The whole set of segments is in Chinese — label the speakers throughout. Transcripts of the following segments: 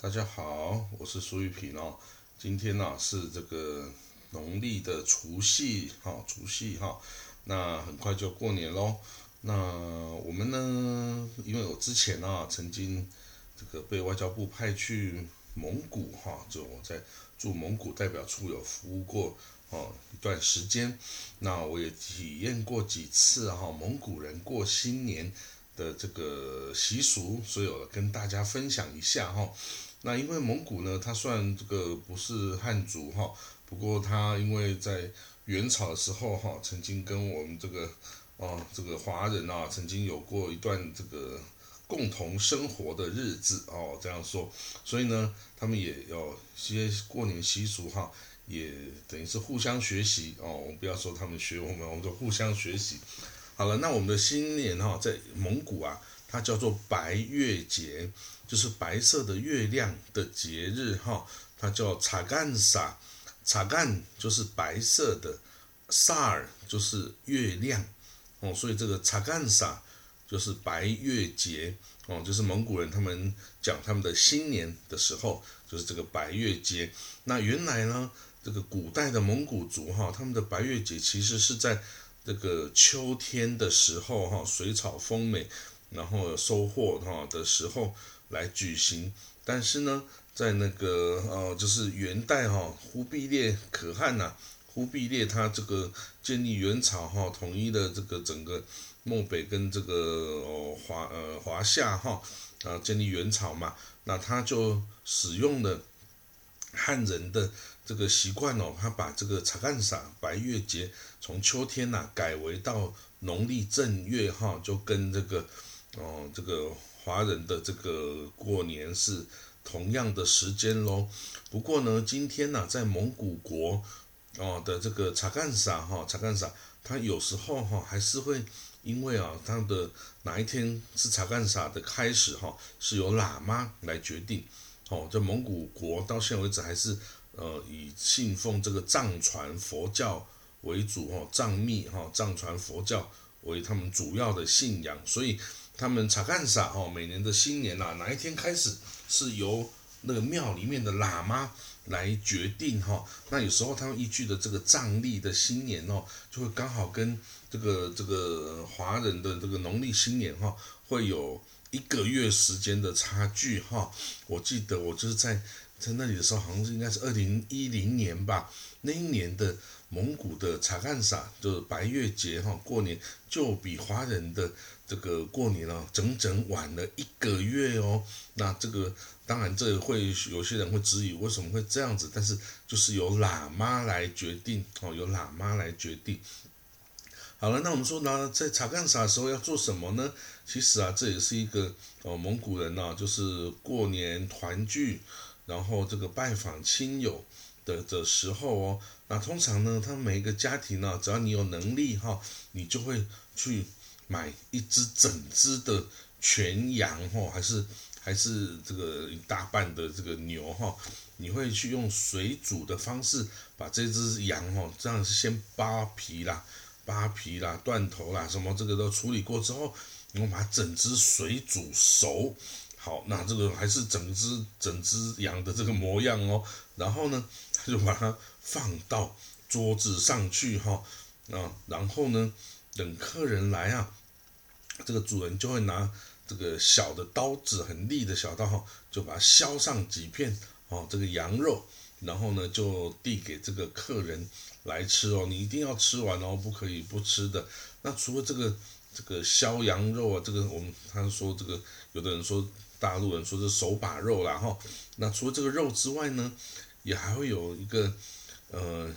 Speaker 1: 大家好，我是苏玉平哦。今天呢是这个农历的除夕哈，除夕哈，那很快就过年喽。那我们呢，因为我之前呢曾经这个被外交部派去蒙古哈，就我在驻蒙古代表处有服务过哦一段时间，那我也体验过几次哈蒙古人过新年的这个习俗，所以我跟大家分享一下哈。那因为蒙古呢，它算这个不是汉族哈，不过它因为在元朝的时候哈，曾经跟我们这个哦这个华人啊，曾经有过一段这个共同生活的日子哦，这样说，所以呢，他们也有些过年习俗哈，也等于是互相学习哦。我们不要说他们学我们，我们就互相学习。好了，那我们的新年哈，在蒙古啊。它叫做白月节，就是白色的月亮的节日哈。它叫查干撒，查干就是白色的，萨尔就是月亮哦，所以这个查干撒就是白月节哦，就是蒙古人他们讲他们的新年的时候，就是这个白月节。那原来呢，这个古代的蒙古族哈，他们的白月节其实是在这个秋天的时候哈，水草丰美。然后收获哈的时候来举行，但是呢，在那个呃，就是元代哈，忽必烈可汗呐，忽必烈他这个建立元朝哈，统一的这个整个漠北跟这个哦华呃华夏哈啊，建立元朝嘛，那他就使用了汉人的这个习惯哦，他把这个查干撒白月节从秋天呐改为到农历正月哈，就跟这个。哦，这个华人的这个过年是同样的时间喽。不过呢，今天呢，在蒙古国哦的这个查干撒哈，查干撒，他有时候哈还是会因为啊，他的哪一天是查干撒的开始哈，是由喇嘛来决定。哦，在蒙古国到现在为止还是呃以信奉这个藏传佛教为主哦，藏密哈，藏传佛教为他们主要的信仰，所以。他们查干撒哦，每年的新年呐，哪一天开始是由那个庙里面的喇嘛来决定哈？那有时候他们依据的这个藏历的新年哦，就会刚好跟这个这个华人的这个农历新年哈，会有一个月时间的差距哈。我记得我就是在在那里的时候，好像是应该是二零一零年吧，那一年的蒙古的查干撒就是白月节哈，过年就比华人的。这个过年了，整整晚了一个月哦。那这个当然，这会有些人会质疑为什么会这样子，但是就是由喇嘛来决定哦，由喇嘛来决定。好了，那我们说呢，在查干撒的时候要做什么呢？其实啊，这也是一个哦，蒙古人呢，就是过年团聚，然后这个拜访亲友的的时候哦。那通常呢，他每一个家庭呢，只要你有能力哈，你就会去。买一只整只的全羊哈，还是还是这个一大半的这个牛哈？你会去用水煮的方式把这只羊哈，这样是先扒皮啦、扒皮啦、断头啦，什么这个都处理过之后，然后把整只水煮熟。好，那这个还是整只整只羊的这个模样哦。然后呢，他就把它放到桌子上去哈，啊，然后呢，等客人来啊。这个主人就会拿这个小的刀子，很利的小刀哈，就把它削上几片哦，这个羊肉，然后呢就递给这个客人来吃哦，你一定要吃完哦，不可以不吃的。那除了这个这个削羊肉啊，这个我们他说这个有的人说大陆人说是手把肉啦哈，那除了这个肉之外呢，也还会有一个呃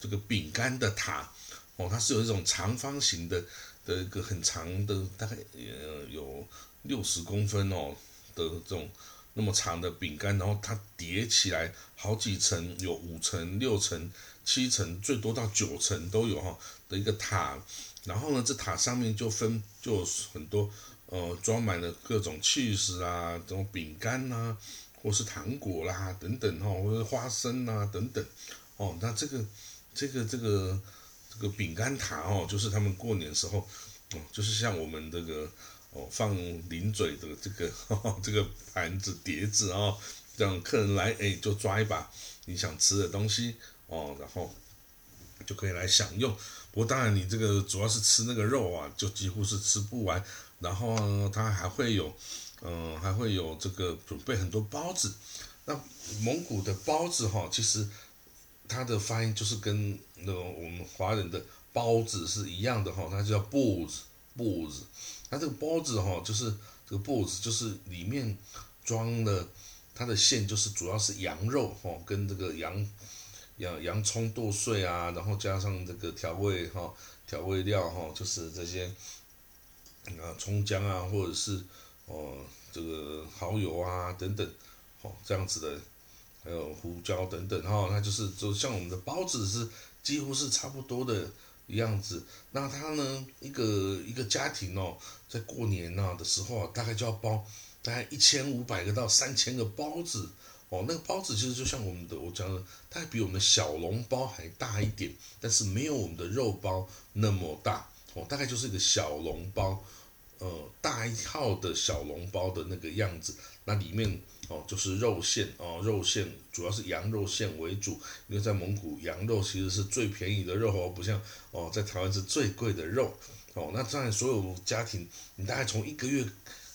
Speaker 1: 这个饼干的塔哦，它是有一种长方形的。的一个很长的，大概呃有六十公分哦的这种那么长的饼干，然后它叠起来好几层，有五层、六层、七层，最多到九层都有哈的一个塔。然后呢，这塔上面就分就很多呃装满了各种气势啊，这种饼干呐，或是糖果啦等等哈，或者花生啊等等哦。那这个这个这个。这个饼干塔哦，就是他们过年时候，哦，就是像我们这个哦放零嘴的这个 这个盘子碟子哦，让客人来，哎，就抓一把你想吃的东西哦，然后就可以来享用。不过当然，你这个主要是吃那个肉啊，就几乎是吃不完。然后呢，它还会有，嗯，还会有这个准备很多包子。那蒙古的包子哈，其实它的发音就是跟那个我们华人的包子是一样的哈，它叫包子，包子。它这个包子哈，就是这个包子，就是里面装的它的馅，就是主要是羊肉哈，跟这个羊羊洋葱剁碎啊，然后加上这个调味哈，调味料哈，就是这些啊葱姜啊，或者是哦这个蚝油啊等等。哦这样子的，还有胡椒等等哈，那就是就像我们的包子是几乎是差不多的样子。那它呢，一个一个家庭哦，在过年呐的时候啊，大概就要包大概一千五百个到三千个包子哦。那个包子其实就像我们的我讲的，它比我们小笼包还大一点，但是没有我们的肉包那么大哦，大概就是一个小笼包，呃，大一号的小笼包的那个样子。那里面。哦，就是肉馅哦，肉馅主要是羊肉馅为主，因为在蒙古羊肉其实是最便宜的肉哦，不像哦在台湾是最贵的肉哦。那当然，所有家庭，你大概从一个月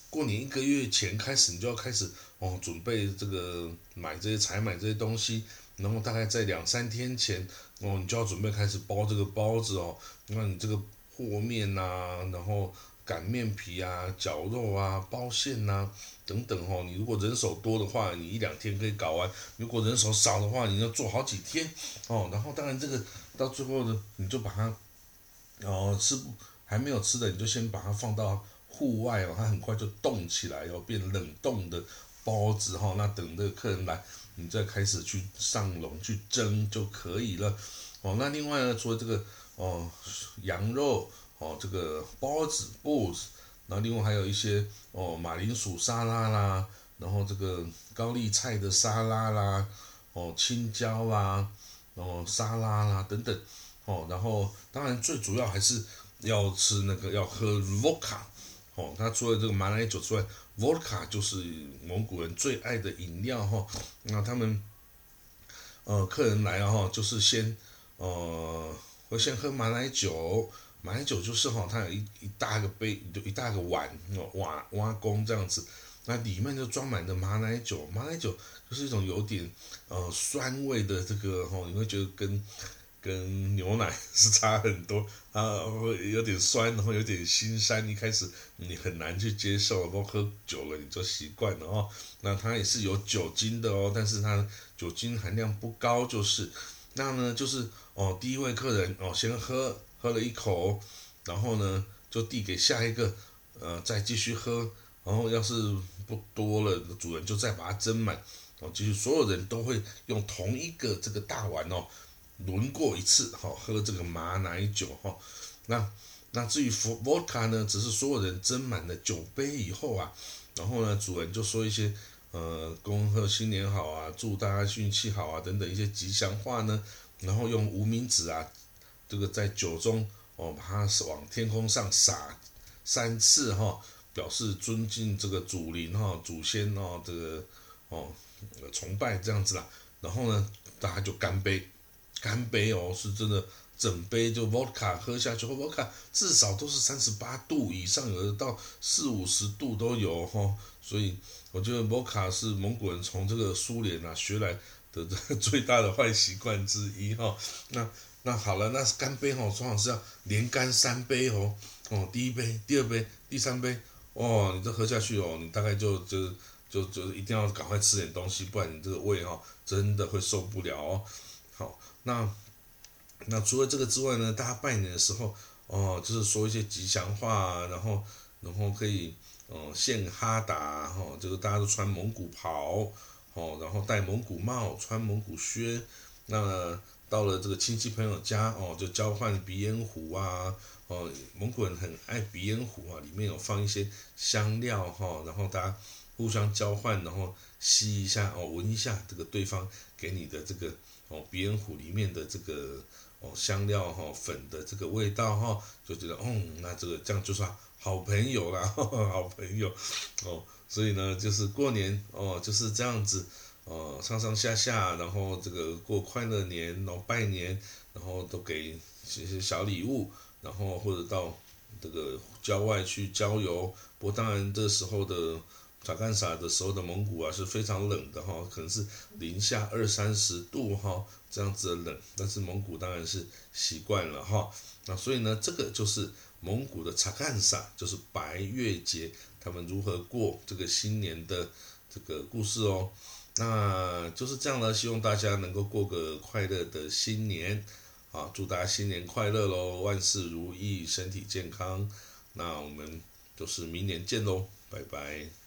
Speaker 1: 过年一个月前开始，你就要开始哦准备这个买这些采买这些东西，然后大概在两三天前哦，你就要准备开始包这个包子哦。那你这个和面呐，然后。擀面皮啊，绞肉啊，包馅呐，等等哦。你如果人手多的话，你一两天可以搞完；如果人手少的话，你要做好几天哦。然后当然这个到最后呢，你就把它哦吃不还没有吃的，你就先把它放到户外哦，它很快就冻起来哦，变冷冻的包子哈。那等这个客人来，你再开始去上笼去蒸就可以了哦。那另外呢，除了这个哦羊肉。哦，这个包子、包子，然后另外还有一些哦，马铃薯沙拉啦，然后这个高丽菜的沙拉啦，哦，青椒啦，然后沙拉啦等等，哦，然后当然最主要还是要吃那个要喝 vodka，哦，它除了这个马奶酒之外，vodka 就是蒙古人最爱的饮料哈，那他们呃客人来了哈，就是先呃我先喝马奶酒。马奶酒就是哈，它有一一大个杯，就一大个碗，瓦瓦工这样子，那里面就装满的马奶酒。马奶酒就是一种有点呃酸味的这个哈，你会觉得跟跟牛奶是差很多啊，会有点酸，然后有点腥膻。一开始你很难去接受，不过喝久了你就习惯了哦。那它也是有酒精的哦，但是它酒精含量不高，就是那呢就是哦，第一位客人哦先喝。喝了一口，然后呢，就递给下一个，呃，再继续喝。然后要是不多了，主人就再把它斟满。哦，就是，所有人都会用同一个这个大碗哦，轮过一次，哈，喝这个马奶酒，哈。那那至于伏 vodka 呢，只是所有人斟满了酒杯以后啊，然后呢，主人就说一些，呃，恭贺新年好啊，祝大家运气好啊，等等一些吉祥话呢，然后用无名指啊。这个在酒中哦，把它往天空上撒三次哈，表示尊敬这个祖灵哈、祖先哦，这个哦崇拜这样子啦。然后呢，大家就干杯，干杯哦，是真的整杯就 vodka 喝下去，vodka 至少都是三十八度以上，有的到四五十度都有哈。所以我觉得 vodka 是蒙古人从这个苏联啊学来的最大的坏习惯之一哈。那。那好了，那干杯哦，通常是要连干三杯哦，哦，第一杯、第二杯、第三杯，哦，你这喝下去哦，你大概就就就就一定要赶快吃点东西，不然你这个胃哈真的会受不了哦。好，那那除了这个之外呢，大家拜年的时候哦，就是说一些吉祥话，然后然后可以哦献哈达哈，就是大家都穿蒙古袍哦，然后戴蒙古帽，穿蒙古靴，那。到了这个亲戚朋友家哦，就交换鼻烟壶啊，哦，蒙古人很爱鼻烟壶啊，里面有放一些香料哈，然后大家互相交换，然后吸一下哦，闻一下这个对方给你的这个哦鼻烟壶里面的这个哦香料哈粉的这个味道哈，就觉得嗯，那这个这样就算好朋友啦，好朋友哦，所以呢，就是过年哦就是这样子哦上上下下，然后这个过快乐年，然后拜年，然后都给一些小礼物，然后或者到这个郊外去郊游。不过当然这时候的查干啥的时候的蒙古啊是非常冷的哈，可能是零下二三十度哈这样子的冷，但是蒙古当然是习惯了哈。那所以呢，这个就是蒙古的查干啥，就是白月节，他们如何过这个新年的这个故事哦。那就是这样呢，希望大家能够过个快乐的新年啊！祝大家新年快乐喽，万事如意，身体健康。那我们就是明年见喽，拜拜。